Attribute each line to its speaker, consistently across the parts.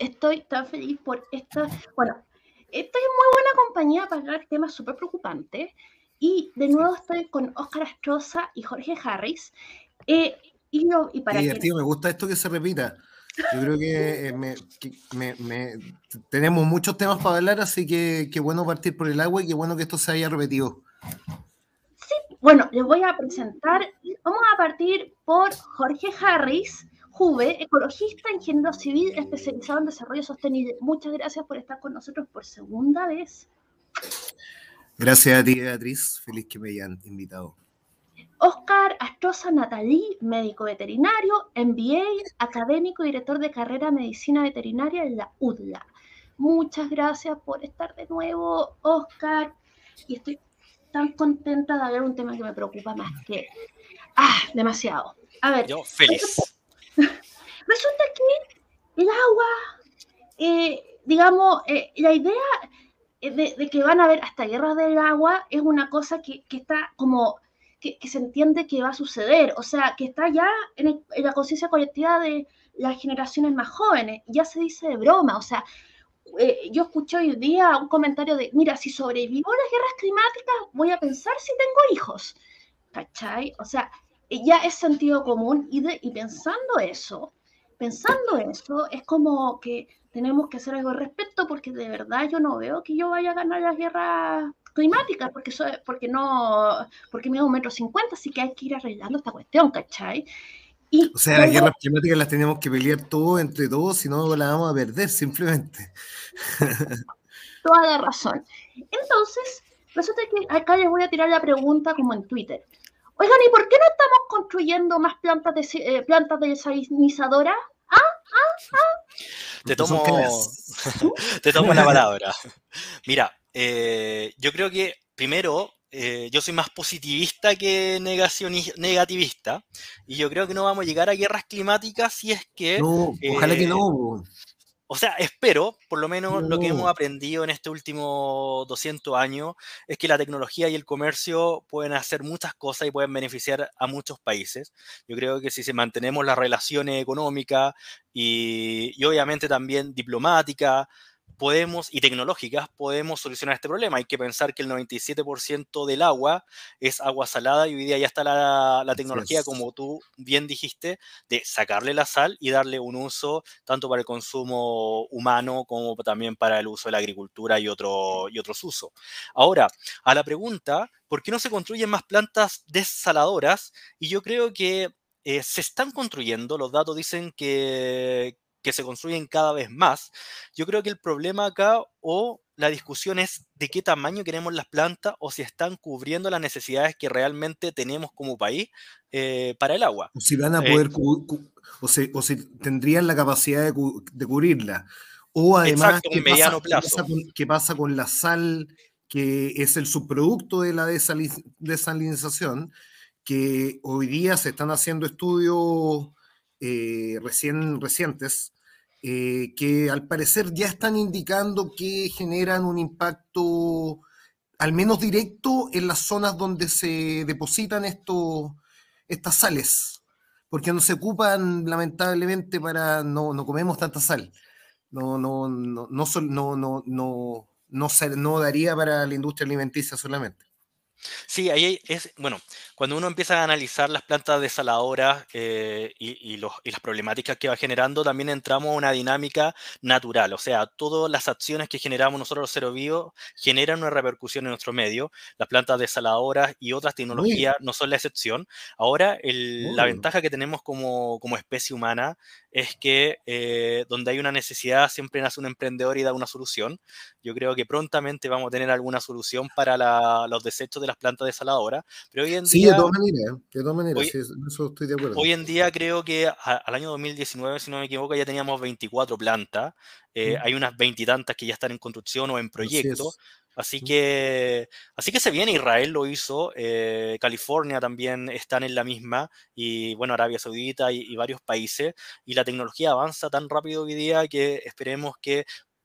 Speaker 1: estoy tan feliz por esta. Bueno, estoy en muy buena compañía para hablar temas súper preocupantes. Y de nuevo estoy con Oscar Astroza y Jorge Harris. Eh, y, y para
Speaker 2: divertido, me gusta esto que se repita. Yo creo que, eh, tenemos muchos temas para hablar, así que qué bueno partir por el agua y qué bueno que esto se haya repetido.
Speaker 1: Sí, bueno, les voy a presentar. Vamos a partir por Jorge Harris, Juve, ecologista, ingeniero civil especializado en desarrollo sostenible. Muchas gracias por estar con nosotros por segunda vez.
Speaker 2: Gracias a ti, Beatriz. Feliz que me hayan invitado.
Speaker 1: Oscar Astroza Natalí, médico veterinario, MBA, académico y director de carrera de medicina veterinaria en la UDLA. Muchas gracias por estar de nuevo, Oscar. Y estoy tan contenta de hablar un tema que me preocupa más que. ¡Ah! Demasiado. A ver.
Speaker 3: Yo feliz.
Speaker 1: Resulta que el agua, eh, digamos, eh, la idea eh, de, que van a haber hasta guerras del agua es una cosa que, está como, que, se entiende que va a suceder, o sea, que está ya en, la conciencia colectiva de las generaciones más jóvenes, ya se dice de broma, o sea, yo escuché hoy día un comentario de, mira, si sobrevivo a las guerras climáticas, voy a pensar si tengo hijos, ¿cachai? O sea, ya es sentido común. Y pensando eso, pensando eso, es como que tenemos que hacer algo al respecto porque de verdad yo no veo que yo vaya a ganar las guerras climáticas porque, soy, porque no, porque mido un metro cincuenta, así que hay que ir arreglando esta cuestión, ¿cachai?
Speaker 2: Y o sea, las guerras climáticas las tenemos que pelear todos entre todos, si no las vamos a perder simplemente.
Speaker 1: Toda la razón. Entonces, resulta que acá les voy a tirar la pregunta como en Twitter. Oigan, ¿y por qué no estamos construyendo más plantas de, eh, plantas de desalinizadoras? ¿Ah? ¿Ah? ¿Ah?
Speaker 3: Te tomo, te tomo la palabra. Mira, eh, yo creo que primero eh, yo soy más positivista que negativista y yo creo que no vamos a llegar a guerras climáticas si es que...
Speaker 2: No, ojalá que no.
Speaker 3: O sea, espero, por lo menos lo que hemos aprendido en este último 200 años, es que la tecnología y el comercio pueden hacer muchas cosas y pueden beneficiar a muchos países. Yo creo que si se mantenemos las relaciones económicas y, y obviamente también diplomáticas, podemos, y tecnológicas, podemos solucionar este problema. Hay que pensar que el 97% del agua es agua salada y hoy día ya está la, tecnología, como tú bien dijiste, de sacarle la sal y darle un uso tanto para el consumo humano como también para el uso de la agricultura y, otro, y otros usos. Ahora, a la pregunta, ¿por qué no se construyen más plantas desaladoras? Y yo creo que eh, se están construyendo, los datos dicen que, que se construyen cada vez más. Yo creo que el problema acá o la discusión es de qué tamaño queremos las plantas o si están cubriendo las necesidades que realmente tenemos como país eh, para el agua.
Speaker 2: O si van a eh, poder, o, si, tendrían la capacidad de, cubrirla. O además, ¿qué,
Speaker 3: mediano
Speaker 2: pasa, plazo. ¿qué, pasa con, la sal, que es el subproducto de la desalinización? Que hoy día se están haciendo estudios eh, recién recientes eh, que al parecer ya están indicando que generan un impacto al menos directo en las zonas donde se depositan estos, estas sales, porque no se ocupan lamentablemente para, no, no comemos tanta sal, no, no, no, no, no, no, no, no, no daría para la industria alimenticia solamente.
Speaker 3: Sí, ahí es, bueno, cuando uno empieza a analizar las plantas desaladoras eh, y, los, y, las problemáticas que va generando, también entramos a una dinámica natural, o sea, todas las acciones que generamos nosotros los seres vivos generan una repercusión en nuestro medio, las plantas desaladoras y otras tecnologías no son la excepción. Ahora, la ventaja que tenemos como, como especie humana es que eh, donde hay una necesidad siempre nace un emprendedor y da una solución. Yo creo que prontamente vamos a tener alguna solución para los desechos de las plantas desaladoras, pero hoy en
Speaker 2: sí,
Speaker 3: día...
Speaker 2: de todas maneras, de todas maneras, hoy, eso estoy de acuerdo.
Speaker 3: Hoy en día creo que al año 2019, si no me equivoco, ya teníamos 24 plantas, eh, hay unas veintitantas que ya están en construcción o en proyecto. Así que, así que se viene, Israel lo hizo, eh, California también están en la misma, y bueno, Arabia Saudita y, y, varios países, y la tecnología avanza tan rápido hoy día que esperemos que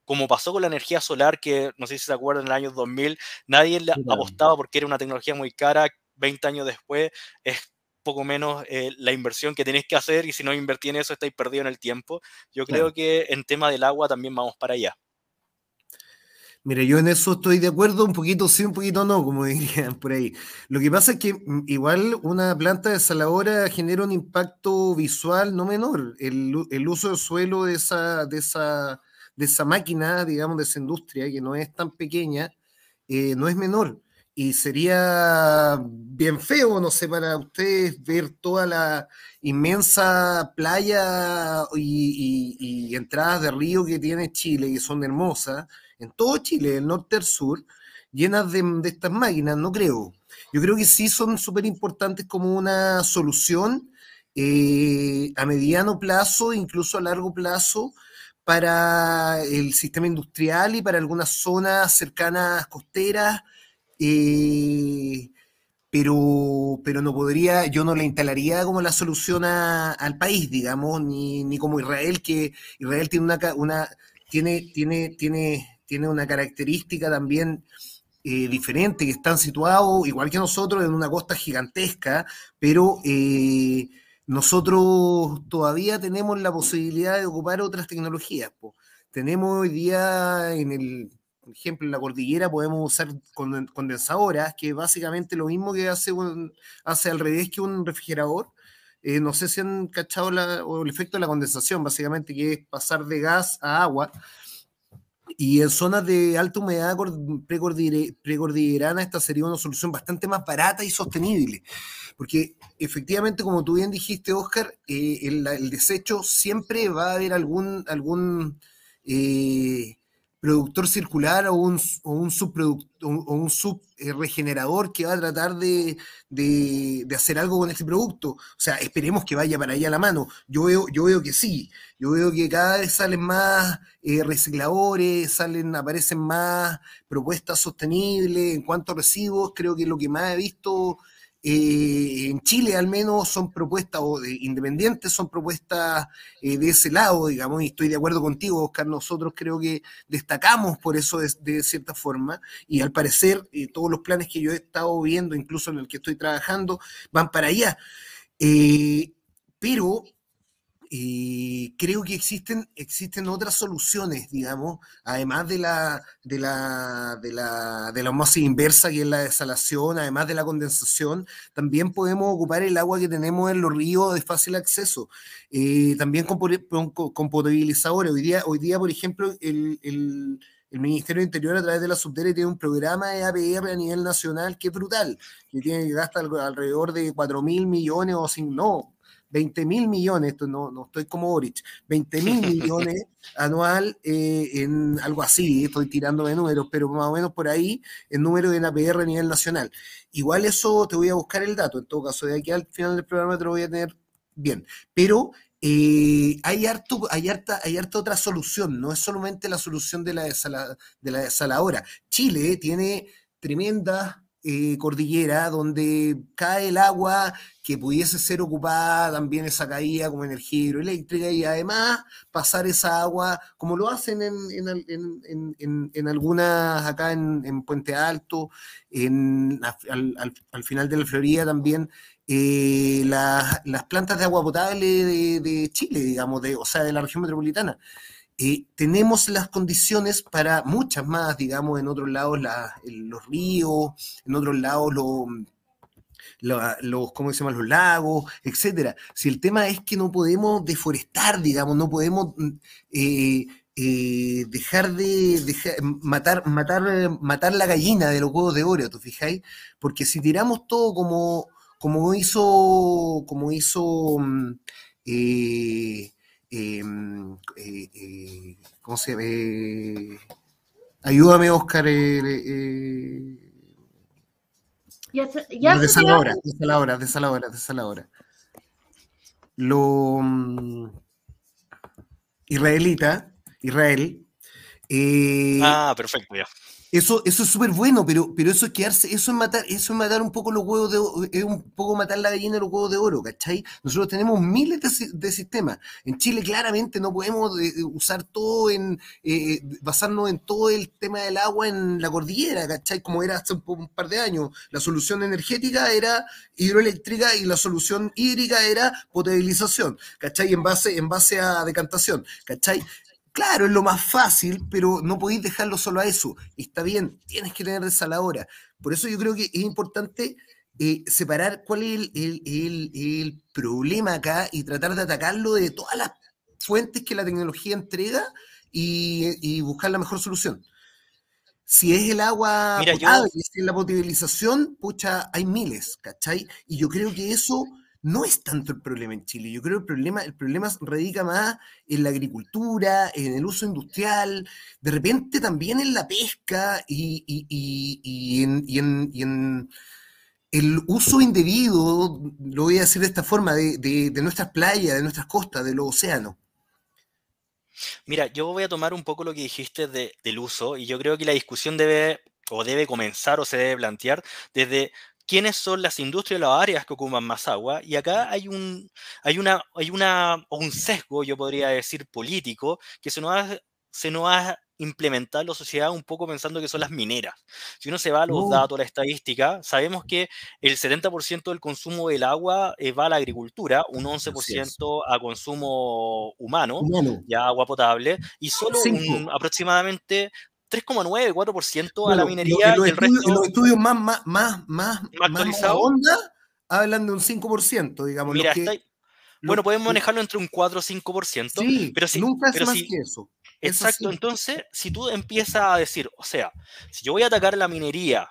Speaker 3: como pasó con la energía solar, que no sé si se acuerdan, en el año 2000, nadie le apostaba porque era una tecnología muy cara, 20 años después es poco menos eh, la inversión que tenéis que hacer y si no invertís en eso estáis perdidos en el tiempo. Yo creo que en tema del agua también vamos para allá.
Speaker 2: Mire, yo en eso estoy de acuerdo, un poquito sí, un poquito no, como dirían por ahí. Lo que pasa es que mm, igual una planta desaladora genera un impacto visual no menor. El, el uso del suelo de esa, de, esa, de esa máquina, digamos, de esa industria, que no es tan pequeña, eh, no es menor y sería bien feo, no sé, para ustedes ver toda la inmensa playa y, entradas de río que tiene Chile, que son hermosas, en todo Chile, del norte al sur, llenas de, estas máquinas, no creo. Yo creo que sí son súper importantes como una solución eh, a mediano plazo, incluso a largo plazo, para el sistema industrial y para algunas zonas cercanas costeras eh, pero, pero no podría, yo no la instalaría como la solución al país, digamos, ni, ni, como Israel, que Israel tiene una, una tiene, tiene, tiene, tiene una característica también eh, diferente, que están situados, igual que nosotros, en una costa gigantesca, pero eh, nosotros todavía tenemos la posibilidad de ocupar otras tecnologías. Tenemos hoy día en el por ejemplo, en la cordillera podemos usar condensadoras, que básicamente lo mismo que hace, hace al revés que un refrigerador. Eh, no sé si han cachado el efecto de la condensación, básicamente, que es pasar de gas a agua. Y en zonas de alta humedad precordillerana, esta sería una solución bastante más barata y sostenible. Porque efectivamente, como tú bien dijiste, Oscar, eh, el, desecho siempre va a haber algún, algún eh, productor circular o un, o un o un subregenerador que va a tratar de, hacer algo con este producto. O sea, esperemos que vaya para allá la mano. Yo veo, yo veo que sí. Yo veo que cada vez salen más eh, recicladores, salen, aparecen más propuestas sostenibles en cuanto a residuos. Creo que lo que más he visto eh, en Chile al menos son propuestas, independientes son propuestas eh, de ese lado, digamos, y estoy de acuerdo contigo, Oscar, nosotros creo que destacamos por eso de, cierta forma, y al parecer eh, todos los planes que yo he estado viendo, incluso en el que estoy trabajando, van para allá. pero y creo que existen, existen otras soluciones, digamos, además de la, de la, de la, de la osmosis inversa, que es la desalación, además de la condensación, también podemos ocupar el agua que tenemos en los ríos de fácil acceso, eh, también con, con, potabilizadores. Hoy día, hoy día, por ejemplo, el, el el Ministerio de Interior a través de la Subdere tiene un programa de APR a nivel nacional que es brutal, que tiene que gastar alrededor de 4 mil millones o sin, no, 20 mil millones, esto no, no estoy como Boric, 20 mil millones anual eh, en algo así, estoy tirando de números, pero más o menos por ahí el número de APR a nivel nacional. Igual eso te voy a buscar el dato, en todo caso, de aquí al final del programa te lo voy a tener bien, pero eh, hay, harto, hay, harta, hay harta otra solución, no es solamente la solución de la, de la desaladora. Chile tiene tremendas eh, cordillera donde cae el agua que pudiese ser ocupada también esa caída como energía hidroeléctrica y además pasar esa agua como lo hacen en, algunas acá en, Puente Alto, en, al, final de la Florida también. Eh, las plantas de agua potable de, de Chile, digamos, de, o sea, de la región metropolitana. Eh, tenemos las condiciones para muchas más, digamos, en otros lados los ríos, en otros lados los, ¿cómo se llaman? Los lagos, etcétera. Si el tema es que no podemos deforestar, digamos, no podemos eh, eh, dejar de matar, matar, matar la gallina de los huevos de oro, ¿tú fijáis? Porque si tiramos todo como, como hizo, como hizo mm, eh, eh, ¿cómo se llama? ayúdame, Oscar. Eh, ya, ya de Saladora, de Saladora, de Saladora. Lo mm, israelita, Israel.
Speaker 3: ah, perfecto, ya.
Speaker 2: Eso, eso es súper bueno, pero, pero eso es quedarse, eso es matar, eso es matar un poco los huevos de es un poco matar la gallina de los huevos de oro, ¿cachai? Nosotros tenemos miles de, sistemas. En Chile claramente no podemos eh, usar todo en, eh, basarnos en todo el tema del agua en la cordillera, ¿cachai? Como era hace un, par de años. La solución energética era hidroeléctrica y la solución hídrica era potabilización, ¿cachai? En base, en base a decantación, ¿cachai? Claro, es lo más fácil, pero no podéis dejarlo solo a eso. Está bien, tienes que tener desaladora. Por eso yo creo que es importante eh, separar cuál es el, problema acá y tratar de atacarlo de todas las fuentes que la tecnología entrega y, buscar la mejor solución. Si es el agua potable, si es la potabilización, pucha, hay miles, ¿cachai? Y yo creo que eso no es tanto el problema en Chile. Yo creo que el problema, el problema radica más en la agricultura, en el uso industrial, de repente también en la pesca y, en, el uso indebido, lo voy a decir de esta forma, de, nuestras playas, de nuestras costas, de los océanos.
Speaker 3: Mira, yo voy a tomar un poco lo que dijiste del uso y yo creo que la discusión debe o debe comenzar o se debe plantear desde quiénes son las industrias o las áreas que ocupan más agua. Y acá hay un, hay una, hay una, un sesgo, yo podría decir, político, que se nos ha, se nos ha implementado en la sociedad un poco pensando que son las mineras. Si uno se va a los datos, a la estadística, sabemos que el 70% del consumo del agua eh, va a la agricultura, un 11% a consumo humano, ya agua potable, y solo un, aproximadamente 3,9, 4% a la minería.
Speaker 2: y, el resto, los estudios más, más, más, más, actualizados hablan de un 5%, digamos.
Speaker 3: Mira, bueno, podemos manejarlo entre un 4 o 5%,
Speaker 2: sí, pero si, nunca es más que eso.
Speaker 3: Exacto, entonces, si tú empiezas a decir, o sea, si yo voy a atacar la minería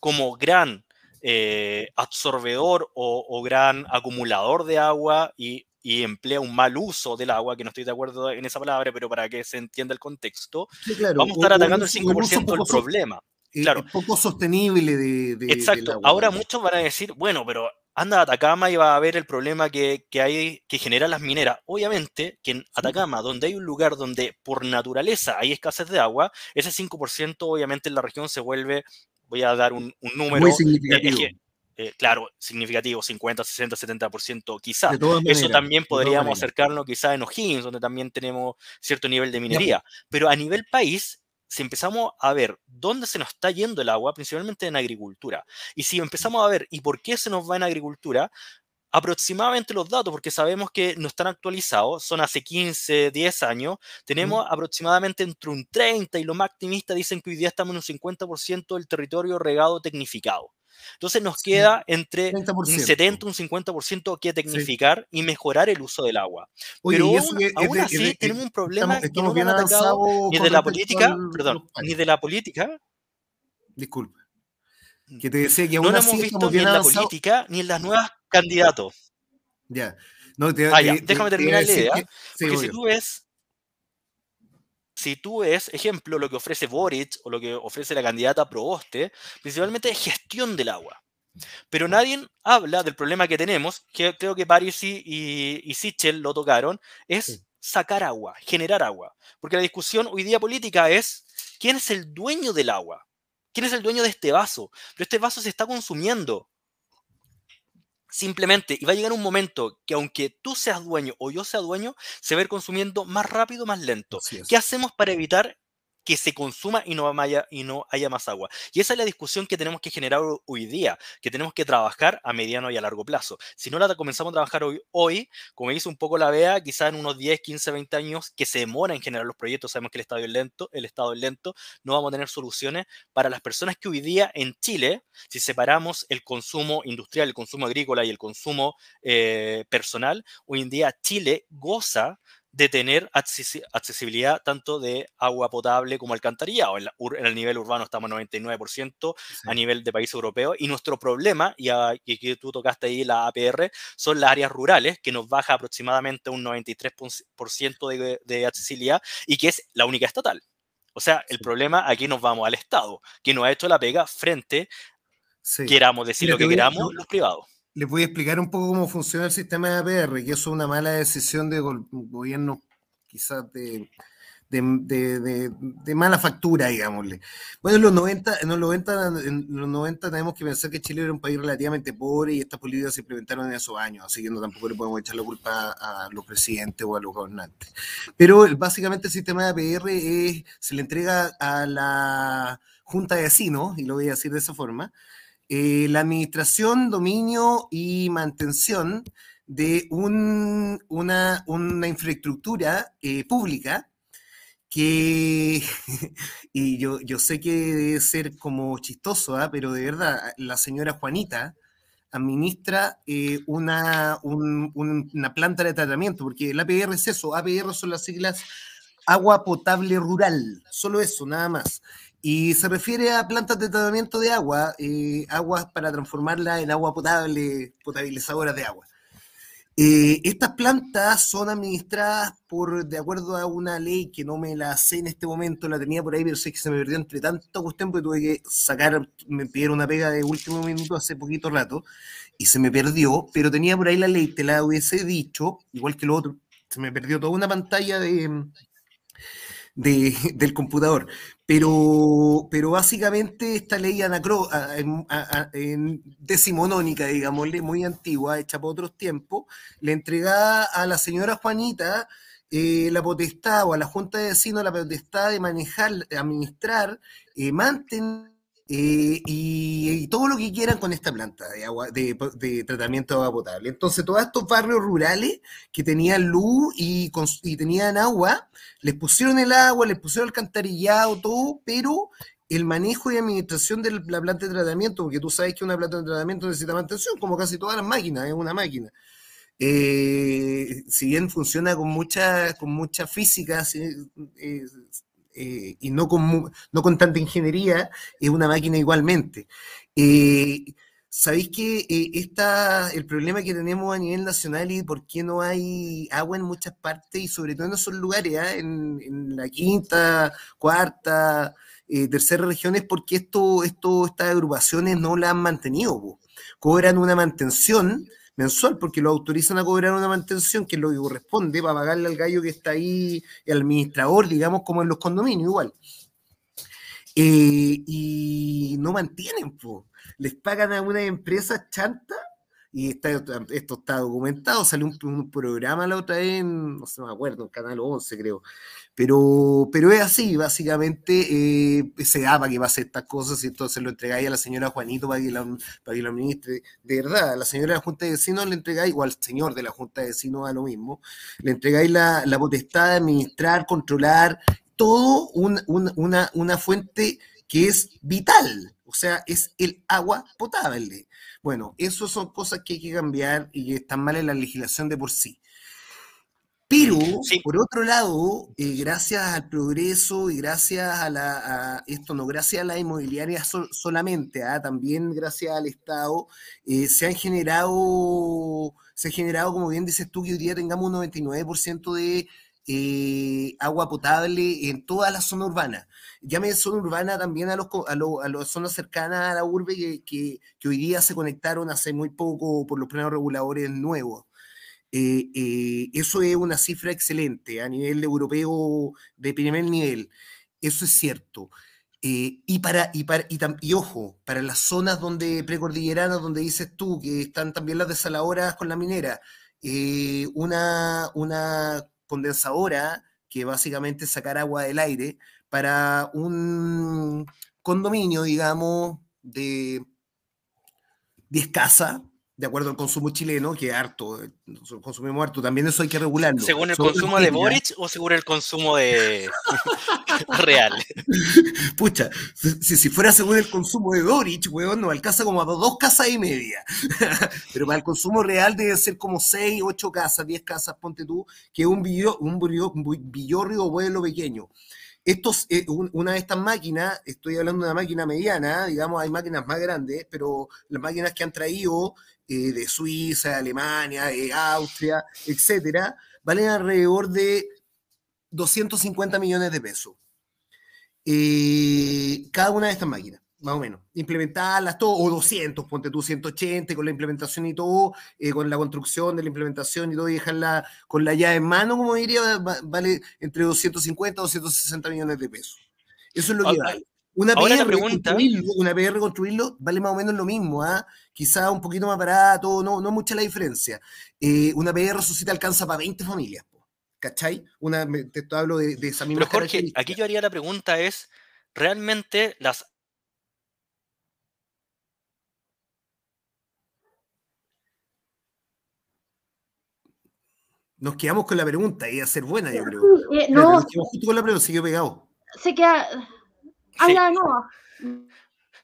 Speaker 3: como gran eh, absorbedor o, o, gran acumulador de agua y y emplea un mal uso del agua, que no estoy de acuerdo en esa palabra, pero para que se entienda el contexto, vamos a estar atacando el 5% del problema.
Speaker 2: Claro. poco sostenible de,
Speaker 3: Exacto. Ahora muchos van a decir, bueno, pero anda a Atacama y va a ver el problema que, que, hay, que generan las mineras. Obviamente que en Atacama, donde hay un lugar donde por naturaleza hay escasez de agua, ese 5% obviamente en la región se vuelve, voy a dar un, número.
Speaker 2: Muy significativo.
Speaker 3: Eh, claro, significativo, 50, 60, 70% quizás. Eso también podríamos acercarnos quizás en O'Higgins, donde también tenemos cierto nivel de minería. Pero a nivel país, si empezamos a ver dónde se nos está yendo el agua, principalmente en agricultura, y si empezamos a ver y por qué se nos va en agricultura, aproximadamente los datos, porque sabemos que no están actualizados, son hace 15, 10 años, tenemos aproximadamente entre un 30 y lo más optimista dicen que hoy día estamos en un 50% del territorio regado tecnificado. Entonces nos queda entre un 70 y un 50% que tecnificar y mejorar el uso del agua. Pero aún, así tenemos un problema que no han atacado ni de la política, perdón, ni de la política.
Speaker 2: Disculpe. Que te decía que
Speaker 3: aún no lo hemos visto ni en la política ni en las nuevas candidatos.
Speaker 2: Ya.
Speaker 3: No, ah, déjame terminar la idea. porque si tú ves si tú ves, ejemplo, lo que ofrece Boric o lo que ofrece la candidata Proboste, principalmente es gestión del agua. Pero nadie habla del problema que tenemos, que creo que Paris y, y Sichel lo tocaron, es sacar agua, generar agua. Porque la discusión hoy día política es quién es el dueño del agua, quién es el dueño de este vaso. Pero este vaso se está consumiendo. Simplemente, y va a llegar un momento que aunque tú seas dueño o yo sea dueño, se va a ir consumiendo más rápido, más lento. ¿Qué hacemos para evitar que se consuma y no, haya, y no haya más agua. Y esa es la discusión que tenemos que generar hoy día, que tenemos que trabajar a mediano y a largo plazo. Si no la comenzamos a trabajar hoy, hoy como dice un poco la vea quizás en unos 10, 15, 20 años que se demora en generar los proyectos, sabemos que el estado es lento, el estado es lento, no vamos a tener soluciones para las personas que hoy día en Chile, si separamos el consumo industrial, el consumo agrícola y el consumo eh, personal, hoy en día Chile goza de tener accesibilidad tanto de agua potable como alcantarillado. En, en el nivel urbano estamos en 99% a nivel de país europeo y nuestro problema, y, que tú tocaste ahí la APR, son las áreas rurales que nos baja aproximadamente un 93% de, de accesibilidad y que es la única estatal. O sea, el problema aquí nos vamos al Estado, que nos ha hecho la pega frente, queramos decir lo que queramos, los privados
Speaker 2: les voy a explicar un poco cómo funciona el sistema de APR, que eso es una mala decisión de gobierno quizás de, de, mala factura, digámosle. Bueno, en los 90, en los 90, en los 90 tenemos que pensar que Chile era un país relativamente pobre y estas políticas se implementaron en esos años, así que no tampoco le podemos echar la culpa a los presidentes o a los gobernantes. Pero básicamente el sistema de APR es, se le entrega a la Junta de Vecinos, y lo voy a decir de esa forma, eh, la administración, dominio y mantención de un, una, una, infraestructura eh, pública que, y yo, yo sé que debe ser como chistoso, ¿ah? pero de verdad, la señora Juanita administra eh, una, una planta de tratamiento, porque el APR es eso, APR son las siglas agua potable rural, solo eso, nada más. Y se refiere a plantas de tratamiento de agua, eh, aguas para transformarla en agua potable, potabilizadoras de agua. Eh, estas plantas son administradas por, de acuerdo a una ley que no me la sé en este momento, la tenía por ahí, pero sé que se me perdió entre tanto cuestión, porque tuve que sacar, me pidieron una pega de último minuto hace poquito rato, y se me perdió, pero tenía por ahí la ley, te la hubiese dicho, igual que lo otro, se me perdió toda una pantalla de, del computador. Pero, pero básicamente esta ley anacro, en, decimonónica, digámosle, muy antigua, hecha por otros tiempos, le entregaba a la señora Juanita eh, la potestad o a la Junta de Vecinos la potestad de manejar, administrar, eh, mantener eh, y, todo lo que quieran con esta planta de agua de, tratamiento de agua potable. Entonces, todos estos barrios rurales que tenían luz y, tenían agua, les pusieron el agua, les pusieron alcantarillado, todo, pero el manejo y administración de la planta de tratamiento, porque tú sabes que una planta de tratamiento necesita mantención, como casi todas las máquinas, es una máquina. Eh, si bien funciona con mucha, con mucha física, eh, eh, y no con, no con tanta ingeniería, es una máquina igualmente. Eh, ¿Sabéis que eh, el problema que tenemos a nivel nacional y por qué no hay agua en muchas partes y sobre todo en esos lugares, ¿ah? en, la quinta, cuarta, tercera región, es porque esto, esto, estas agrupaciones no la han mantenido, cobran una mantención mensual, porque lo autorizan a cobrar una mantención, que es lo que corresponde, para pagarle al gallo que está ahí, el administrador, digamos, como en los condominios, igual. Eh, y no mantienen, pues. les pagan a una empresa chanta y está, esto está documentado, salió un, programa la otra vez, en, no sé, me acuerdo, en Canal 11 creo, pero, pero es así, básicamente eh, se da para que pase estas cosas y entonces lo entregáis a la señora Juanito para que la, para que lo administre. De verdad, a la señora de la Junta de Vecinos le entregáis, o al señor de la Junta de Vecinos a lo mismo, le entregáis la, la potestad de administrar, controlar todo una, una fuente que es vital, o sea, es el agua potable. Bueno, eso son cosas que hay que cambiar y que están mal en la legislación de por sí. Pero, por otro lado, eh, gracias al progreso y gracias a, la, esto, no gracias a la inmobiliaria solamente, ¿ah? también gracias al Estado, eh, se han generado, se ha generado, como bien dices tú, que hoy día tengamos un 99% de eh, agua potable en toda la zona urbana. Llame zona urbana también a, los, a, las zonas cercanas a la urbe que, que, hoy día se conectaron hace muy poco por los planos reguladores nuevos. Eh, eh, eso es una cifra excelente a nivel europeo de primer nivel. Eso es cierto. y, para, y, para, y, ojo, para las zonas donde precordilleranas, donde dices tú que están también las desaladoras con la minera, una, una condensadora, que básicamente sacar agua del aire, para un condominio, digamos, de 10 casas, de acuerdo al consumo chileno, que es harto, eh, consumimos harto, también eso hay que regularlo.
Speaker 3: ¿Según el consumo de Boric o según el consumo de real?
Speaker 2: Pucha, si, si, fuera según el consumo de Boric, weón, nos alcanza como a dos casas y media. Pero para el consumo real debe ser como seis, ocho casas, diez casas, ponte tú, que es un, billo, un, villorrio o vuelo pequeño. Estos, eh, una de estas máquinas, estoy hablando de una máquina mediana, digamos, hay máquinas más grandes, pero las máquinas que han traído eh, de Suiza, de Alemania, de Austria, etcétera, valen alrededor de 250 millones de pesos. Eh, cada una de estas máquinas. más o menos. Implementarlas todo, o 200, ponte tú 180 con la implementación y todo, eh, con la construcción de la implementación y todo, y dejarla con la llave en mano, como diría, vale entre 250 y 260 millones de pesos. Eso es lo que vale. Una PR, construirlo, una PR construirlo vale más o menos lo mismo, ¿ah? quizá un poquito más barato, no, no mucha la diferencia. Eh, una PR suscita alcanza para 20 familias, ¿cachai? Una, te, hablo de, esa misma
Speaker 3: Pero Jorge, aquí yo haría la pregunta es, ¿realmente las
Speaker 2: Nos quedamos con la pregunta, iba a ser buena, yo creo.
Speaker 1: Eh, no.
Speaker 2: Nos quedamos justo con la pregunta, siguió pegado.
Speaker 1: Se queda. Habla
Speaker 3: no.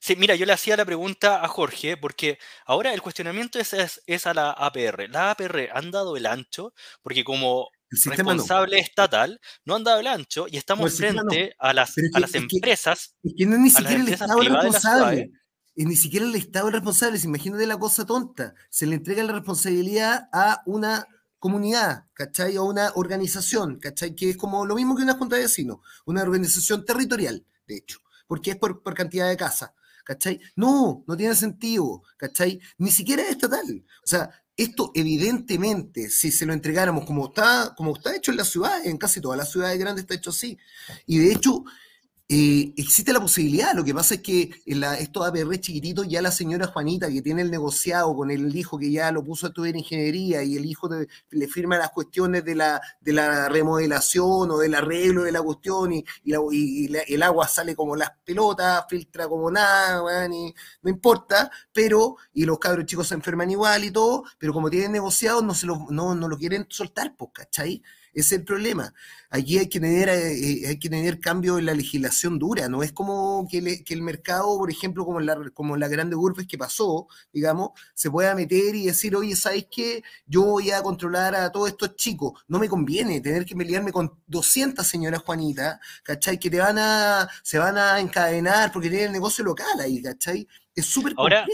Speaker 3: Sí, mira, yo le hacía la pregunta a Jorge, porque ahora el cuestionamiento es, es, a la APR. ¿La APR han dado el ancho? Porque como responsable estatal no han dado el ancho y estamos frente a las, a las empresas.
Speaker 2: Es que, no es ni siquiera el Estado responsable. Es ni siquiera el Estado responsable. Imagínate la cosa tonta. Se le entrega la responsabilidad a una comunidad, ¿cachai? O una organización, ¿cachai? Que es como lo mismo que una junta de vecinos, una organización territorial, de hecho, porque es por, cantidad de casas, ¿cachai? No, no tiene sentido, ¿cachai? Ni siquiera es estatal. O sea, esto evidentemente, si se lo entregáramos como está, como está hecho en la ciudad, en casi todas las ciudades grandes está hecho así. Y de hecho, eh, existe la posibilidad, lo que pasa es que en la, estos APR chiquititos, ya la señora Juanita, que tiene el negociado con el hijo que ya lo puso a estudiar ingeniería y el hijo le firma las cuestiones de la, de la remodelación o del arreglo de la cuestión y, el agua sale como las pelotas, filtra como nada, no importa, pero, y los cabros chicos se enferman igual y todo, pero como tienen negociado no, se lo, no, no lo quieren soltar, pues, ¿cachai? Es el problema. Aquí hay que tener, eh, eh, hay que tener cambio en la legislación dura. No es como que, el mercado, por ejemplo, como la, como la grande urbes que pasó, digamos, se pueda meter y decir, oye, ¿sabes qué? Yo voy a controlar a todos estos chicos. No me conviene tener que pelearme con 200 señoras Juanitas, ¿cachai? Que te van a, se van a encadenar porque tienen el negocio local ahí, ¿cachai? Es súper complejo.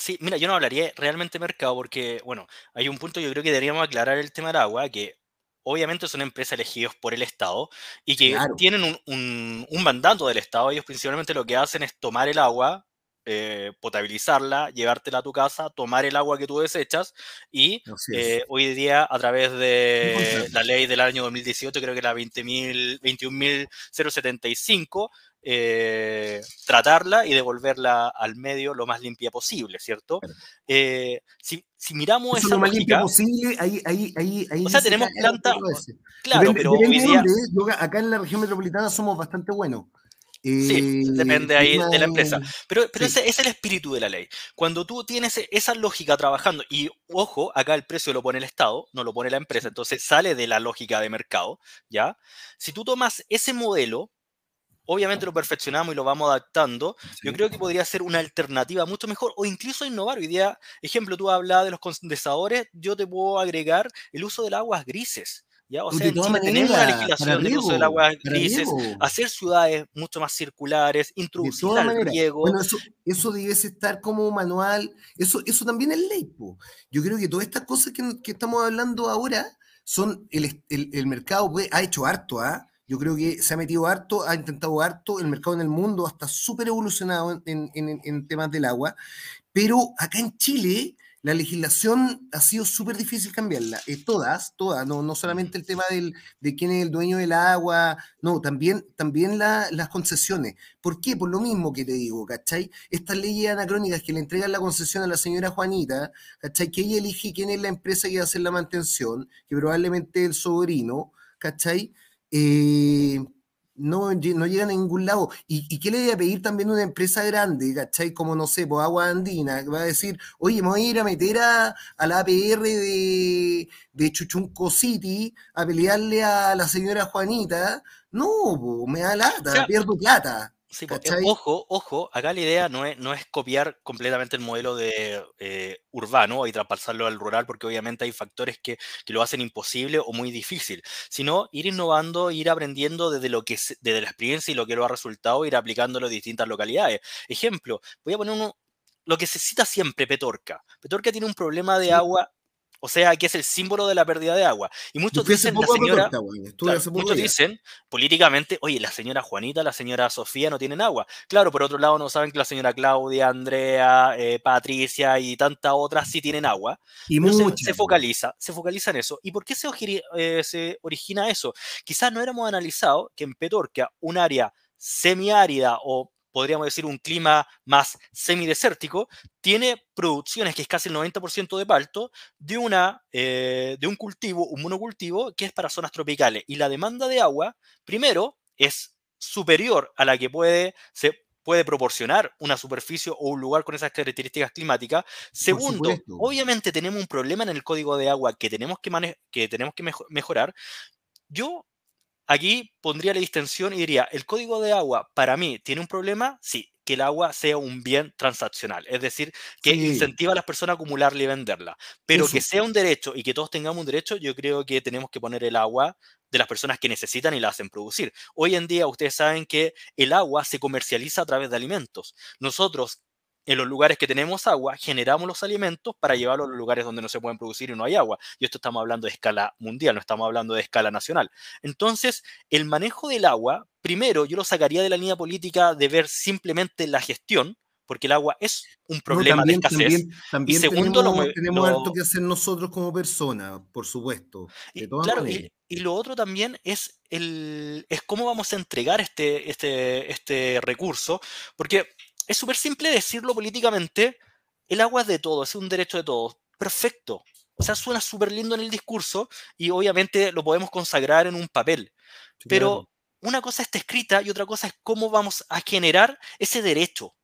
Speaker 3: Sí, mira, yo no hablaría realmente de mercado porque, bueno, hay un punto yo creo que deberíamos aclarar el tema del agua, que obviamente son empresas elegidas por el Estado y que tienen un, un, mandato del Estado. Ellos principalmente lo que hacen es tomar el agua, eh, potabilizarla, llevártela a tu casa, tomar el agua que tú desechas y eh, hoy día a través de la ley del año 2018, creo que la 21.075, eh, tratarla y devolverla al medio lo más limpia posible, ¿cierto? Eh, si, miramos esa lo más limpia
Speaker 2: posible, ahí, ahí, ahí,
Speaker 3: ahí O sea, tenemos planta... Claro, pero hoy día...
Speaker 2: acá en la región metropolitana somos bastante buenos.
Speaker 3: Sí, depende ahí de la empresa. Pero, pero ese es el espíritu de la ley. Cuando tú tienes esa lógica trabajando, y ojo, acá el precio lo pone el Estado, no lo pone la empresa, entonces sale de la lógica de mercado, ¿ya? Si tú tomas ese modelo, obviamente lo perfeccionamos y lo vamos adaptando, yo creo que podría ser una alternativa mucho mejor o incluso innovar. Hoy día, ejemplo, tú hablas de los condensadores, yo te puedo agregar el uso del aguas grises. ¿Ya? O sea, en Chile tenemos una legislación del uso del agua grises, hacer ciudades mucho más circulares, introducir riego.
Speaker 2: Bueno, eso, eso debe estar como manual, eso, eso también es ley. Yo creo que todas estas cosas que, que estamos hablando ahora son, el, el, el mercado pues, ha hecho harto, ¿ah? Yo creo que se ha metido harto, ha intentado harto, el mercado en el mundo está súper evolucionado en, temas del agua, pero acá en Chile la legislación ha sido súper difícil cambiarla, eh, todas, todas, no, no solamente el tema del, de quién es el dueño del agua, no, también, también las concesiones. ¿Por qué? Por lo mismo que te digo, ¿cachai? Estas leyes anacrónicas que le entregan la concesión a la señora Juanita, ¿cachai? Que ella elige quién es la empresa que va a hacer la mantención, que probablemente el sobrino, ¿cachai? Eh, no, no llegan a ningún lado. ¿Y, qué le voy a pedir también a una empresa grande, ¿cachai? Como, no sé, pues Agua Andina, que va a decir, oye, me voy a ir a meter a, la APR de, de Chuchunco City a pelearle a la señora Juanita. No, me da lata, pierdo plata.
Speaker 3: Sí, ojo, ojo, acá la idea no es, no es copiar completamente el modelo de eh, urbano y traspasarlo al rural, porque obviamente hay factores que, lo hacen imposible o muy difícil, sino ir innovando, ir aprendiendo desde, lo que, desde la experiencia y lo que lo ha resultado, ir aplicándolo en distintas localidades. Ejemplo, voy a poner uno, lo que se cita siempre, Petorca. Petorca tiene un problema de agua o sea, que es el símbolo de la pérdida de agua. Y muchos dicen, la señora, muchos dicen políticamente, oye, la señora Juanita, la señora Sofía no tienen agua. Claro, por otro lado no saben que la señora Claudia, Andrea, eh, Patricia y tantas otras sí tienen agua. Y se, focaliza, se focaliza en eso. ¿Y por qué se, eh, se origina eso? Quizás no éramos analizado que en Petorca, un área semiárida o podríamos decir un clima más semidesértico, tiene producciones, que es casi el 90% de palto, de, una, eh, de un cultivo, un monocultivo, que es para zonas tropicales. Y la demanda de agua, primero, es superior a la que puede, se puede proporcionar una superficie o un lugar con esas características climáticas. Segundo, obviamente tenemos un problema en el código de agua que tenemos que, que, tenemos que mejorar. Yo Aquí pondría la distensión y diría, ¿el código de agua para mí tiene un problema? Sí, que el agua sea un bien transaccional, es decir, que incentiva a las personas a acumularla y venderla. Pero que sea un derecho y que todos tengamos un derecho, yo creo que tenemos que poner el agua de las personas que necesitan y la hacen producir. Hoy en día ustedes saben que el agua se comercializa a través de alimentos. Nosotros en los lugares que tenemos agua, generamos los alimentos para llevarlos a los lugares donde no se pueden producir y no hay agua. Y esto estamos hablando de escala mundial, no estamos hablando de escala nacional. Entonces, el manejo del agua, primero, yo lo sacaría de la línea política de ver simplemente la gestión, porque el agua es un problema de escasez.
Speaker 2: También, y segundo, tenemos, tenemos algo que hacer nosotros como personas, por supuesto.
Speaker 3: y, claro, y, lo otro también es, el, es cómo vamos a entregar este, este, este recurso, porque es súper simple decirlo políticamente, el agua es de todos, es un derecho de todos. Perfecto. O sea, suena súper lindo en el discurso y obviamente lo podemos consagrar en un papel. Pero una cosa está escrita y otra cosa es cómo vamos a generar ese derecho.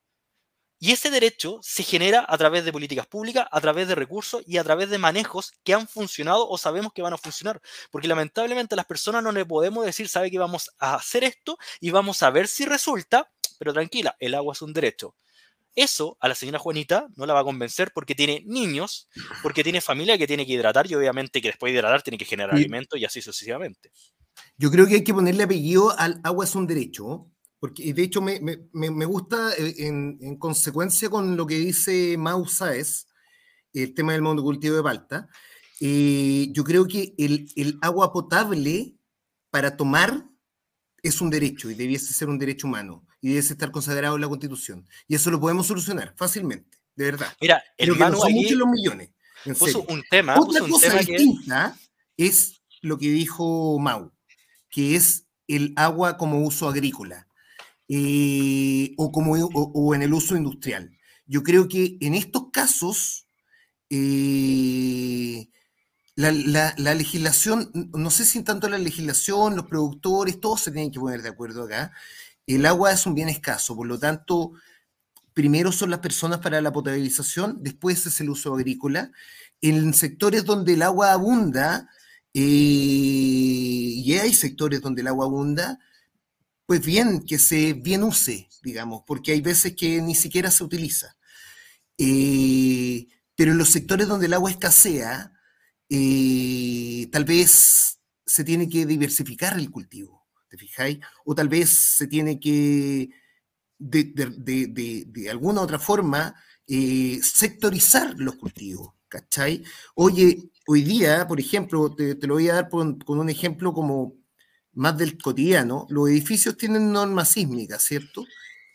Speaker 3: Y ese derecho se genera a través de políticas públicas, a través de recursos y a través de manejos que han funcionado o sabemos que van a funcionar. Porque lamentablemente a las personas no le podemos decir, sabe que vamos a hacer esto y vamos a ver si resulta, pero tranquila, el agua es un derecho. Eso a la señora Juanita no la va a convencer porque tiene niños, porque tiene familia que tiene que hidratar y obviamente que después de hidratar tiene que generar alimento y así sucesivamente.
Speaker 2: Yo creo que hay que ponerle apellido al agua es un derecho, porque de hecho me, gusta eh, en, consecuencia con lo que dice Mau Saez, el tema del monocultivo de palta. Eh, yo creo que el, el agua potable para tomar es un derecho y debiese ser un derecho humano y debe estar consagrado en la Constitución. Y eso lo podemos solucionar fácilmente, de verdad.
Speaker 3: Mira,
Speaker 2: el
Speaker 3: que
Speaker 2: son muchos los millones.
Speaker 3: puso un tema.
Speaker 2: Otra cosa distinta es lo que dijo Mau, que es el agua como uso agrícola eh, o, como, o, en el uso industrial. Yo creo que en estos casos eh, la, la, legislación, no sé si tanto la legislación, los productores, todos se tienen que poner de acuerdo acá, el agua es un bien escaso, por lo tanto, primero son las personas para la potabilización, después es el uso agrícola. En sectores donde el agua abunda, eh, y hay sectores donde el agua abunda, pues bien, que se bien use, digamos, porque hay veces que ni siquiera se utiliza. Eh, pero en los sectores donde el agua escasea, eh, tal vez se tiene que diversificar el cultivo. ¿Te fijáis? O tal vez se tiene que, de, alguna otra forma, eh, sectorizar los cultivos, ¿cachai? Oye, hoy día, por ejemplo, te, lo voy a dar con, un ejemplo como más del cotidiano, los edificios tienen normas sísmicas, ¿cierto?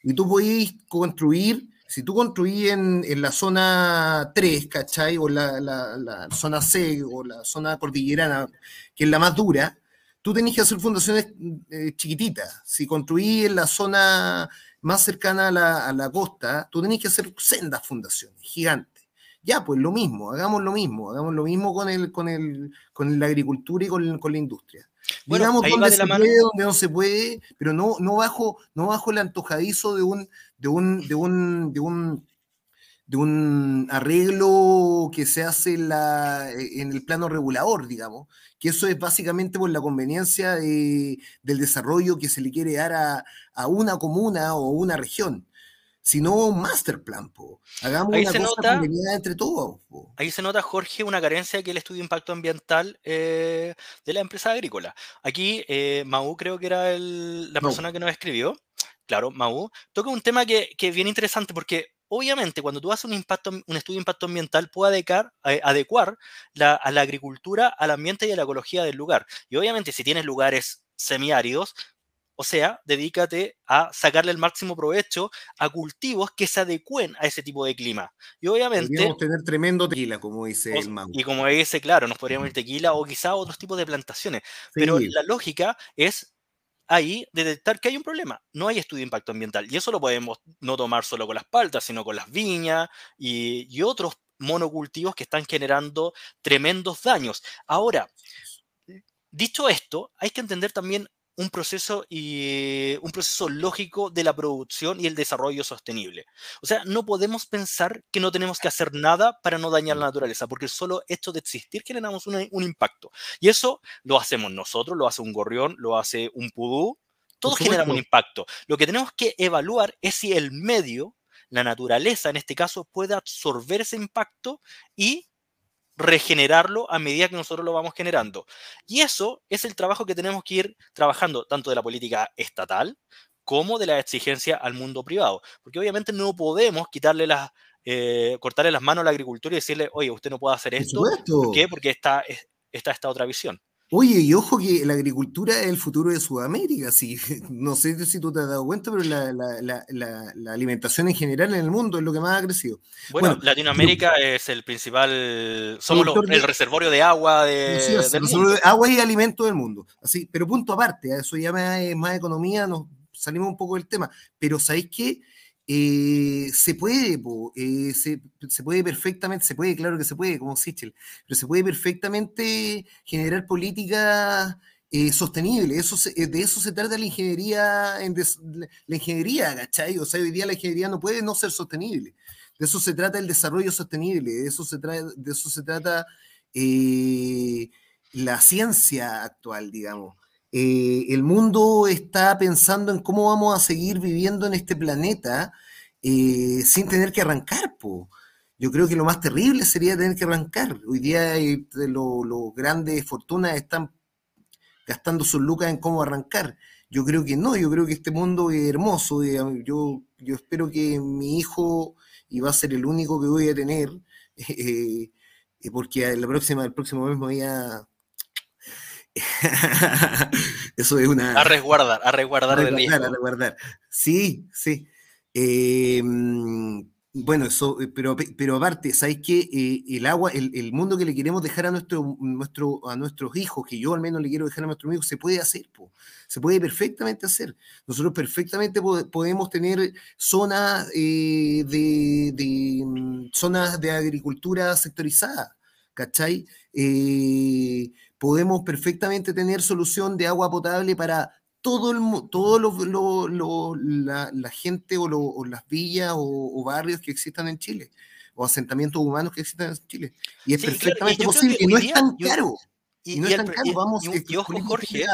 Speaker 2: Y tú podés construir, si tú construís en, la zona 3, ¿cachai? O la, la, zona C o la zona cordillerana, que es la más dura, tú tenés que hacer fundaciones eh, chiquititas. Si construís en la zona más cercana a la, costa, tú tenés que hacer sendas fundaciones gigantes. Ya, pues lo mismo, hagamos lo mismo, hagamos lo mismo con el, con el, con la agricultura y con, con la industria. Bueno, Digamos donde se puede, donde no se puede, pero no, no bajo, no bajo el antojadizo de un, de un, de un, de un de un arreglo que se hace en, la, en, el plano regulador, digamos, que eso es básicamente por la conveniencia del desarrollo que se le quiere dar a, una comuna o una región, sino un master plan. Po. Hagamos ahí una se cosa nota, entre todos.
Speaker 3: Ahí se nota, Jorge, una carencia que el estudio de impacto ambiental eh, de la empresa agrícola. Aquí, eh, Mau creo que era la persona que nos escribió, claro, Mau, toca un tema que, que es bien interesante porque obviamente, cuando tú haces un, impacto, un estudio de impacto ambiental, puede adecuar, eh, adecuar la, a la agricultura al ambiente y a la ecología del lugar. Y obviamente, si tienes lugares semiáridos, o sea, dedícate a sacarle el máximo provecho a cultivos que se adecuen a ese tipo de clima. Y obviamente...
Speaker 2: Podríamos tener tremendo tequila, como dice el Mau.
Speaker 3: Y como dice, claro, nos podríamos ir tequila o quizá otros tipos de plantaciones. Pero la lógica es ahí detectar que hay un problema. No hay estudio de impacto ambiental. Y eso lo podemos no tomar solo con las paltas, sino con las viñas y, y otros monocultivos que están generando tremendos daños. Ahora, dicho esto, hay que entender también un proceso, y, un proceso lógico de la producción y el desarrollo sostenible. O sea, no podemos pensar que no tenemos que hacer nada para no dañar la naturaleza, porque solo hecho de existir generamos un impacto. Y eso lo hacemos nosotros, lo hace un gorrión, lo hace un pudú, todos generamos un impacto. Lo que tenemos que evaluar es si el medio, la naturaleza en este caso, puede absorber ese impacto y regenerarlo a medida que nosotros lo vamos generando. Y eso es el trabajo que tenemos que ir trabajando tanto de la política estatal como de la exigencia al mundo privado. Porque obviamente no podemos quitarle las, eh, cortarle las manos a la agricultura y decirle, oye, usted no puede hacer esto. ¿Por qué? Porque está, está esta otra visión.
Speaker 2: Oye, y ojo que la agricultura es el futuro de Sudamérica. Sí, no sé si tú te has dado cuenta, pero la, alimentación en general en el mundo es lo que más ha crecido.
Speaker 3: Bueno, Latinoamérica es el principal, somos el reservorio de agua de,
Speaker 2: del mundo. agua y alimento del mundo. Así, pero punto aparte, eso ya es más economía, nos salimos un poco del tema. Pero ¿sabéis qué? Eh, se puede, eh, se, puede perfectamente, se puede, claro que se puede, como Sichel, pero se puede perfectamente generar políticas eh, sostenibles. Eso de eso se trata la ingeniería, en la ingeniería, ¿cachai? O sea, hoy día la ingeniería no puede no ser sostenible. De eso se trata el desarrollo sostenible, de eso se, de eso se trata la ciencia actual, digamos. Eh, el mundo está pensando en cómo vamos a seguir viviendo en este planeta eh, sin tener que arrancar. Yo creo que lo más terrible sería tener que arrancar. Hoy día los grandes fortunas están gastando sus lucas en cómo arrancar. Yo creo que no, yo creo que este mundo es hermoso. Yo, yo espero que mi hijo, y va a ser el único que voy a tener, eh, porque la el próximo mes me voy a Eso es una.
Speaker 3: A resguardar, a resguardar, a
Speaker 2: resguardar, a resguardar. Sí, sí. Em, bueno, eso, eh, pero, pero aparte, ¿sabes qué? Eh, el agua, el, mundo que le queremos dejar a, nuestro, nuestro, a nuestros hijos, que yo al menos le quiero dejar a nuestros hijos, se puede hacer, se puede perfectamente hacer. Nosotros perfectamente podemos tener zonas, eh, de, de, mm, zonas de agricultura sectorizada, ¿cachai? Podemos perfectamente tener solución de agua potable para todo el todo lo, la, gente o, las villas o, barrios que existan en Chile o asentamientos humanos que existan en Chile. Y es perfectamente posible y no es tan caro y, no es tan caro vamos
Speaker 3: y, ojo Jorge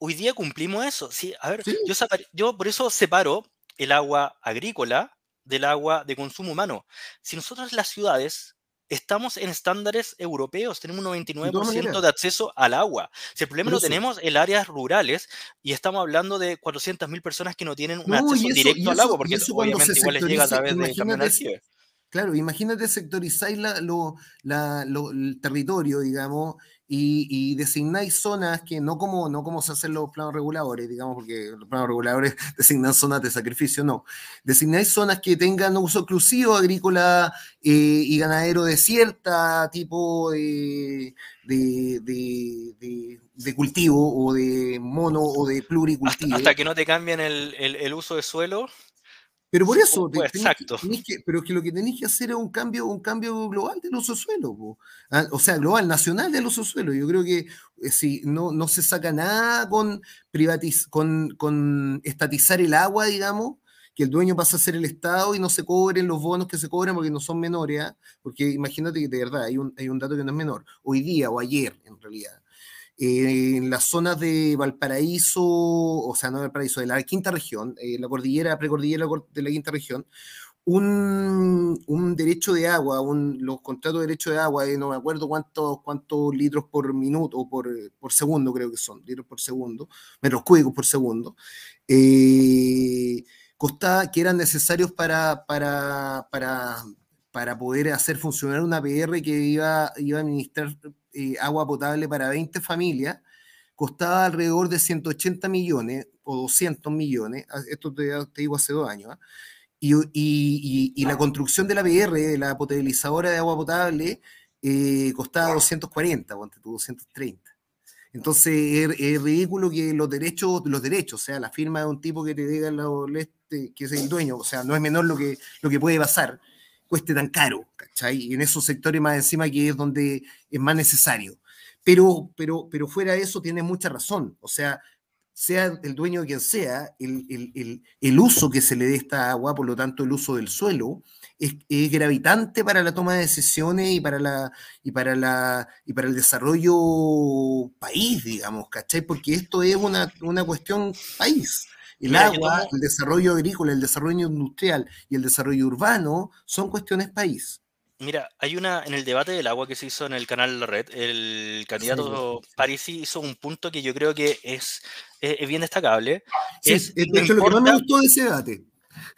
Speaker 3: hoy, día, cumplimos eso sí a ver yo, yo por eso separo el agua agrícola del agua de consumo humano. Si nosotros las ciudades estamos en estándares europeos, tenemos un 99% de, acceso al agua. Si el problema lo tenemos en áreas rurales y estamos hablando de 400.000 personas que no tienen un acceso directo al agua, porque obviamente igual les llega a través de camión
Speaker 2: Claro, imagínate sectorizáis la, el territorio, digamos, y, designáis zonas que no como, no como se hacen los planos reguladores, digamos, porque los planos reguladores designan zonas de sacrificio, no. Designáis zonas que tengan uso exclusivo agrícola eh, y ganadero de cierta tipo de, de, cultivo o de mono o de pluricultivo.
Speaker 3: Hasta, que no te cambien el, el uso de suelo,
Speaker 2: pero por eso, exacto. pero que lo que tenéis que hacer es un cambio, un cambio global del uso suelo, ah, o sea, global, nacional del uso suelo. Yo creo que eh, si no, no se saca nada con, privatiz con, con estatizar el agua, digamos, que el dueño pasa a ser el Estado y no se cobren los bonos que se cobran porque no son menores, ¿ah? porque imagínate que de verdad hay un, hay un dato que no es menor, hoy día o ayer en realidad en las zonas de Valparaíso, o sea, no Valparaíso, de la quinta región, eh, la cordillera, precordillera de la quinta región, un, un derecho de agua, un, los contratos de derecho de agua, eh, no me acuerdo cuántos, cuántos litros por minuto o por, por segundo, creo que son, litros por segundo, metros cúbicos por segundo, eh, costaba, que eran necesarios para, para, para, para poder hacer funcionar una PR que iba, iba a administrar eh, agua potable para 20 familias, costaba alrededor de 180 millones o 200 millones, ah, esto te, digo hace dos años, ¿ah? y, la construcción de la PR, la potabilizadora de agua potable, eh, costaba 240, 230. Entonces es, ridículo que los derechos, los derechos, o sea, la firma de un tipo que te diga este, que es el dueño, o sea, no es menor lo que, lo que puede pasar, cueste tan caro, ¿cachai? En esos sectores más encima que es donde es más necesario. Pero, pero, pero fuera de eso tiene mucha razón, o sea, sea el dueño quien sea, el, el, el, uso que se le dé esta agua, por lo tanto el uso del suelo, es, es, gravitante para la toma de decisiones y para, la, y, para la, y para el desarrollo país, digamos, ¿cachai? Porque esto es una, una cuestión país. El agua, el desarrollo agrícola, el desarrollo industrial y el desarrollo urbano son cuestiones país.
Speaker 3: Mira, hay una, en el debate del agua que se hizo en el canal La Red, el candidato Parisi hizo un punto que yo creo que es, es, bien destacable.
Speaker 2: Sí, es, es lo que más me gustó de ese debate.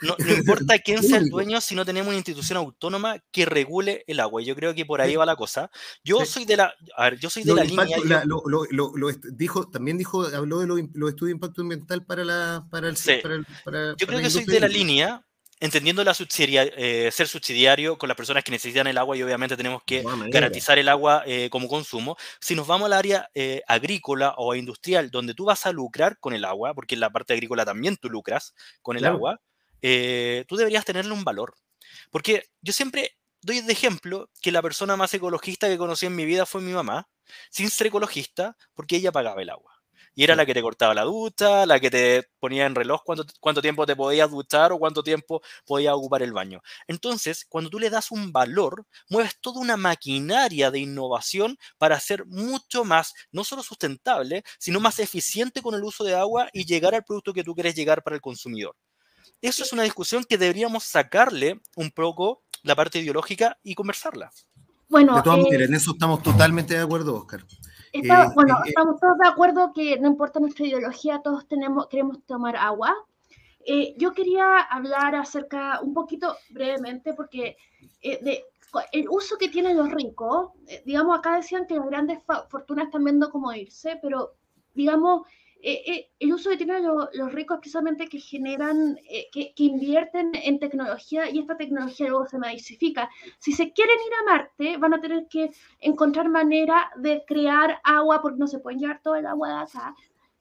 Speaker 3: No, importa quién sea el dueño si no tenemos una institución autónoma que regule el agua. Yo creo que por ahí va la cosa. Yo soy de la, a ver, yo soy de la línea.
Speaker 2: lo, lo, dijo, también dijo, habló de los estudios de impacto ambiental para la, para el, para
Speaker 3: Yo creo que soy de la línea entendiendo la eh, ser subsidiario con las personas que necesitan el agua y obviamente tenemos que garantizar el agua eh, como consumo. Si nos vamos al área eh, agrícola o industrial, donde tú vas a lucrar con el agua, porque en la parte agrícola también tú lucras con el agua, tú deberías tenerle un valor. Porque yo siempre doy de ejemplo que la persona más ecologista que conocí en mi vida fue mi mamá, sin ser ecologista, porque ella pagaba el agua. Y era la que te cortaba la ducha, la que te ponía en reloj cuánto, cuánto tiempo te podías duchar o cuánto tiempo podías ocupar el baño. Entonces, cuando tú le das un valor, mueves toda una maquinaria de innovación para ser mucho más, no solo sustentable, sino más eficiente con el uso de agua y llegar al producto que tú quieres llegar para el consumidor. Eso es una discusión que deberíamos sacarle un poco la parte ideológica y conversarla.
Speaker 2: Bueno, de todas eh, maneras, en eso estamos totalmente de acuerdo, Oscar.
Speaker 1: Eh, bueno, eh, estamos todos de acuerdo que no importa nuestra ideología, todos tenemos, queremos tomar agua. Eh, yo quería hablar acerca, un poquito brevemente, porque de, el uso que tienen los ricos, digamos, acá decían que las grandes fortunas están viendo cómo irse, pero digamos, eh, eh, el uso que tienen los ricos precisamente que generan, eh, que, invierten en tecnología y esta tecnología luego se masifica. Si se quieren ir a Marte, van a tener que encontrar manera de crear agua porque no se pueden llevar todo el agua de acá.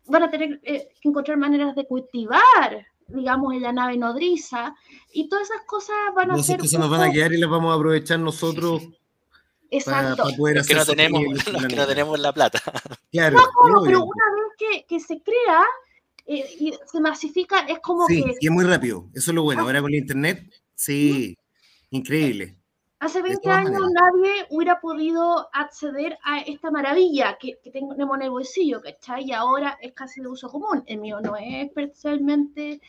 Speaker 1: Van a tener que encontrar maneras de cultivar, digamos, en la nave nodriza y todas esas cosas van a
Speaker 2: ser... Esas cosas nos van a quedar y las vamos a aprovechar nosotros.
Speaker 1: Exacto.
Speaker 3: Para, que no tenemos, no tenemos la plata.
Speaker 1: Claro, no, pero una vez que, se crea eh, y se masifica, es como
Speaker 2: sí,
Speaker 1: que.
Speaker 2: y es muy rápido. Eso es lo bueno. Ahora con el internet, sí, increíble.
Speaker 1: Hace 20 años nadie hubiera podido acceder a esta maravilla que, que, tenemos en el bolsillo, ¿cachai? Y ahora es casi de uso común. El mío no es especialmente.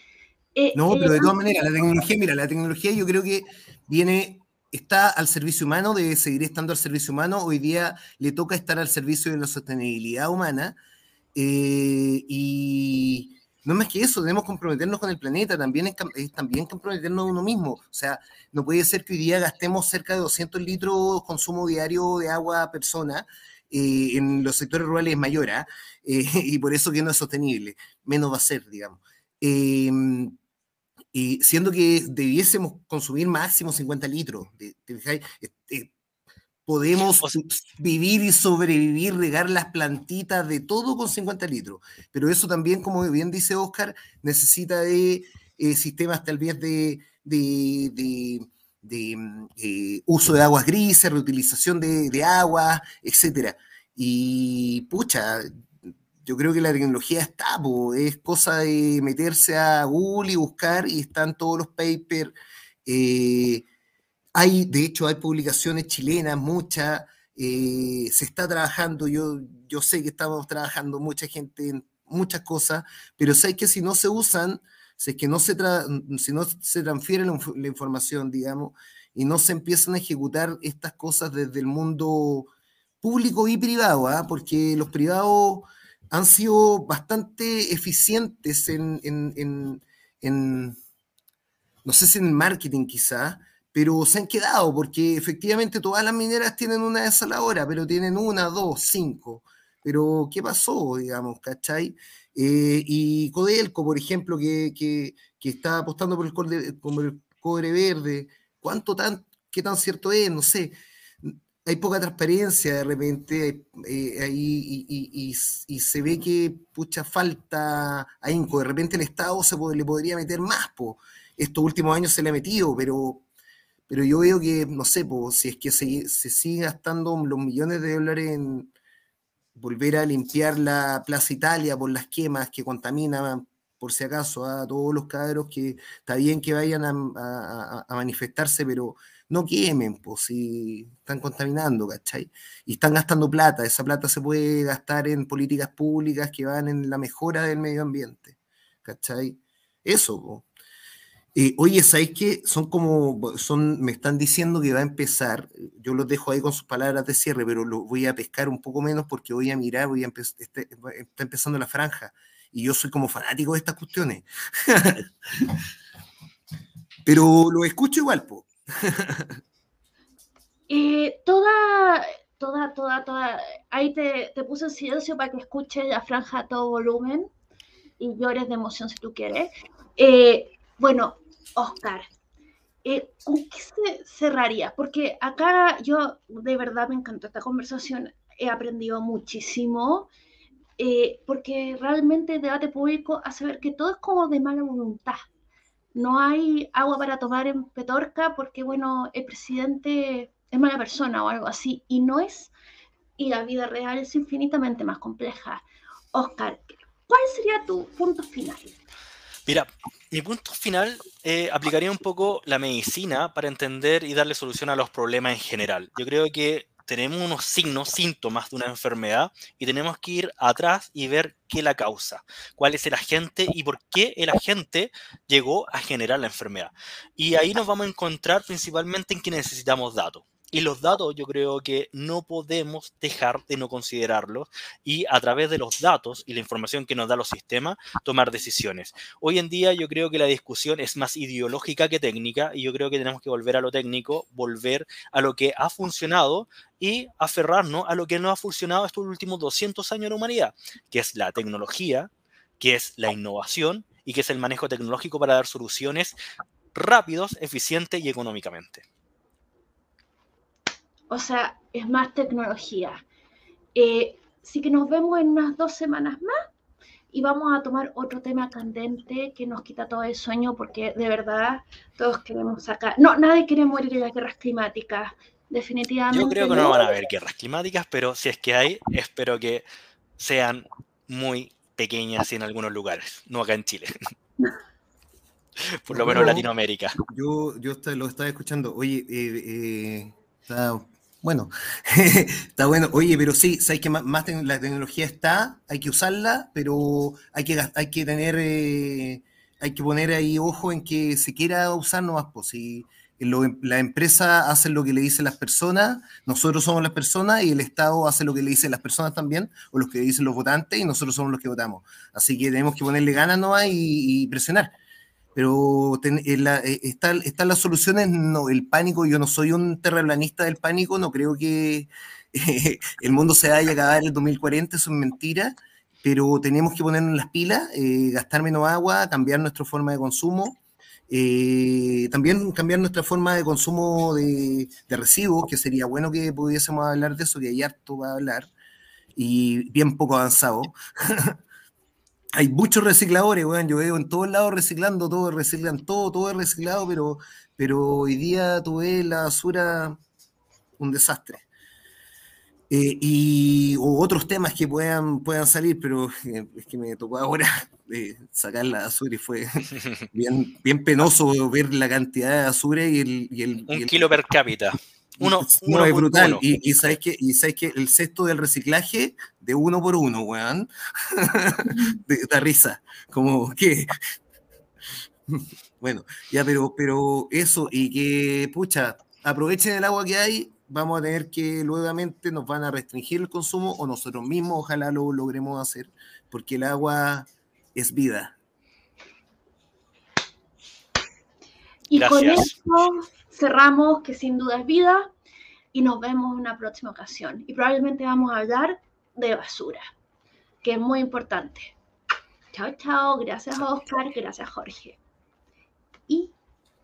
Speaker 2: Eh, no, pero de todas maneras, la tecnología, mira, la tecnología yo creo que viene está al servicio humano, debe seguir estando al servicio humano. Hoy día le toca estar al servicio de la sostenibilidad humana. Eh, y no más que eso, debemos comprometernos con el planeta, también es, también comprometernos uno mismo. O sea, no puede ser que hoy día gastemos cerca de 200 litros consumo diario de agua a persona. Eh, en los sectores rurales es mayor, ¿ah? eh, y por eso que no es sostenible, menos va a ser, digamos y siendo que debiésemos consumir máximo 50 litros. Podemos vivir y sobrevivir, regar las plantitas, de todo con 50 litros. Pero eso también, como bien dice Oscar, necesita de eh, sistemas tal vez de, de, mm, eh, uso de aguas grises, reutilización de, de agua, etc. Y pucha, yo creo que la tecnología está, es cosa de meterse a Google y buscar y están todos los papers. Eh, hay, de hecho, hay publicaciones chilenas, muchas, eh, se está trabajando, yo, yo sé que estamos trabajando mucha gente en muchas cosas, pero sé que si no se usan, si que no se, si no se transfiere la, información, digamos, y no se empiezan a ejecutar estas cosas desde el mundo público y privado, ¿ah? porque los privados han sido bastante eficientes en, no sé si en el marketing quizás, pero se han quedado porque efectivamente todas las mineras tienen una desaladora, pero tienen una, dos, cinco. Pero, ¿qué pasó, digamos, cachai? Eh, y Codelco, por ejemplo, que, está apostando por el, cobre, el cobre verde, ¿cuánto tan, qué tan cierto es? No sé. Hay poca transparencia de repente eh, ahí y, y, se ve que mucha falta ahínco. De repente el Estado se le podría meter más, po. Estos últimos años se le ha metido, pero pero yo veo que, no sé, pues, si es que se, se sigue gastando los millones de dólares en volver a limpiar la Plaza Italia por las quemas que contaminan, por si acaso, a todos los cabros que está bien que vayan a, manifestarse, pero no quemen, pues si están contaminando, ¿cachai? Y están gastando plata, esa plata se puede gastar en políticas públicas que van en la mejora del medio ambiente, ¿cachai? Eso, pues. Eh, oye, ¿sabéis qué? Son como, son, me están diciendo que va a empezar, yo los dejo ahí con sus palabras de cierre, pero lo voy a pescar un poco menos porque voy a mirar, voy a este, está empezando la franja, y yo soy como fanático de estas cuestiones. pero lo escucho igual, po.
Speaker 1: Eh, toda, toda, toda, toda, ahí te, te puse en silencio para que escuches la franja a todo volumen y llores de emoción si tú quieres. Eh, bueno, Oscar, eh, ¿con qué se cerraría? Porque acá yo de verdad me encantó esta conversación, he aprendido muchísimo, eh, porque realmente el debate público hace ver que todo es como de mala voluntad. No hay agua para tomar en Petorca porque, bueno, el presidente es mala persona o algo así, y no es, y la vida real es infinitamente más compleja. Oscar, ¿cuál sería tu punto final?
Speaker 3: Mira, mi punto final eh, aplicaría un poco la medicina para entender y darle solución a los problemas en general. Yo creo que tenemos unos signos, síntomas de una enfermedad y tenemos que ir atrás y ver qué la causa, cuál es el agente y por qué el agente llegó a generar la enfermedad. Y ahí nos vamos a encontrar principalmente en que necesitamos datos. Y los datos yo creo que no podemos dejar de no considerarlos y a través de los datos y la información que nos da los sistemas tomar decisiones. Hoy en día yo creo que la discusión es más ideológica que técnica y yo creo que tenemos que volver a lo técnico, volver a lo que ha funcionado y aferrarnos a lo que no ha funcionado estos últimos 200 años de la humanidad, que es la tecnología, que es la innovación y que es el manejo tecnológico para dar soluciones rápidos, eficientes y económicamente.
Speaker 1: O sea, es más tecnología. Eh, sí que nos vemos en unas dos semanas más y vamos a tomar otro tema candente que nos quita todo el sueño porque de verdad todos queremos sacar... No, nadie quiere morir en las guerras climáticas, definitivamente.
Speaker 3: Yo creo que no van a haber guerras climáticas, pero si es que hay, espero que sean muy pequeñas en algunos lugares, no acá en Chile. Por lo menos en Latinoamérica.
Speaker 2: Yo, yo lo estaba escuchando. Oye, eh, eh, bueno, está bueno. Oye, pero sí, sabes que más, la tecnología está, hay que usarla, pero hay que, hay que tener, eh, hay que poner ahí ojo en que se quiera usar nomás, pues si la empresa hace lo que le dicen las personas, nosotros somos las personas y el Estado hace lo que le dicen las personas también, o lo que dicen los votantes y nosotros somos los que votamos. Así que tenemos que ponerle ganas nomás y presionar pero eh, están las soluciones, no, el pánico, yo no soy un terraplanista del pánico, no creo que el mundo se vaya a acabar en el 2040, eso es mentira, pero tenemos que ponernos las pilas, eh, gastar menos agua, cambiar nuestra forma de consumo, eh, también cambiar nuestra forma de consumo de, de, residuos, que sería bueno que pudiésemos hablar de eso, que hay harto para hablar, y bien poco avanzado. hay muchos recicladores, weón. Yo veo en todos lados reciclando, todo reciclan, todo, todo es reciclado, pero, pero hoy día tú ves la basura un desastre. Eh, y o otros temas que puedan, puedan salir, pero eh, es que me tocó ahora eh, sacar la basura y fue bien, bien penoso ver la cantidad de basura y el... Y el
Speaker 3: un kilo per cápita.
Speaker 2: Uno, no, es brutal. Y, sabes que, y sabes que el cesto del reciclaje de uno por uno, weón, da risa. Como que. bueno, ya, pero, pero eso, y que, pucha, aprovechen el agua que hay, vamos a tener que nuevamente nos van a restringir el consumo o nosotros mismos, ojalá lo logremos hacer, porque el agua es vida.
Speaker 1: Y con esto cerramos que sin duda es vida y nos vemos en una próxima ocasión. Y probablemente vamos a hablar de basura, que es muy importante. Chao, chao. Gracias, Oscar. Gracias, Jorge. Y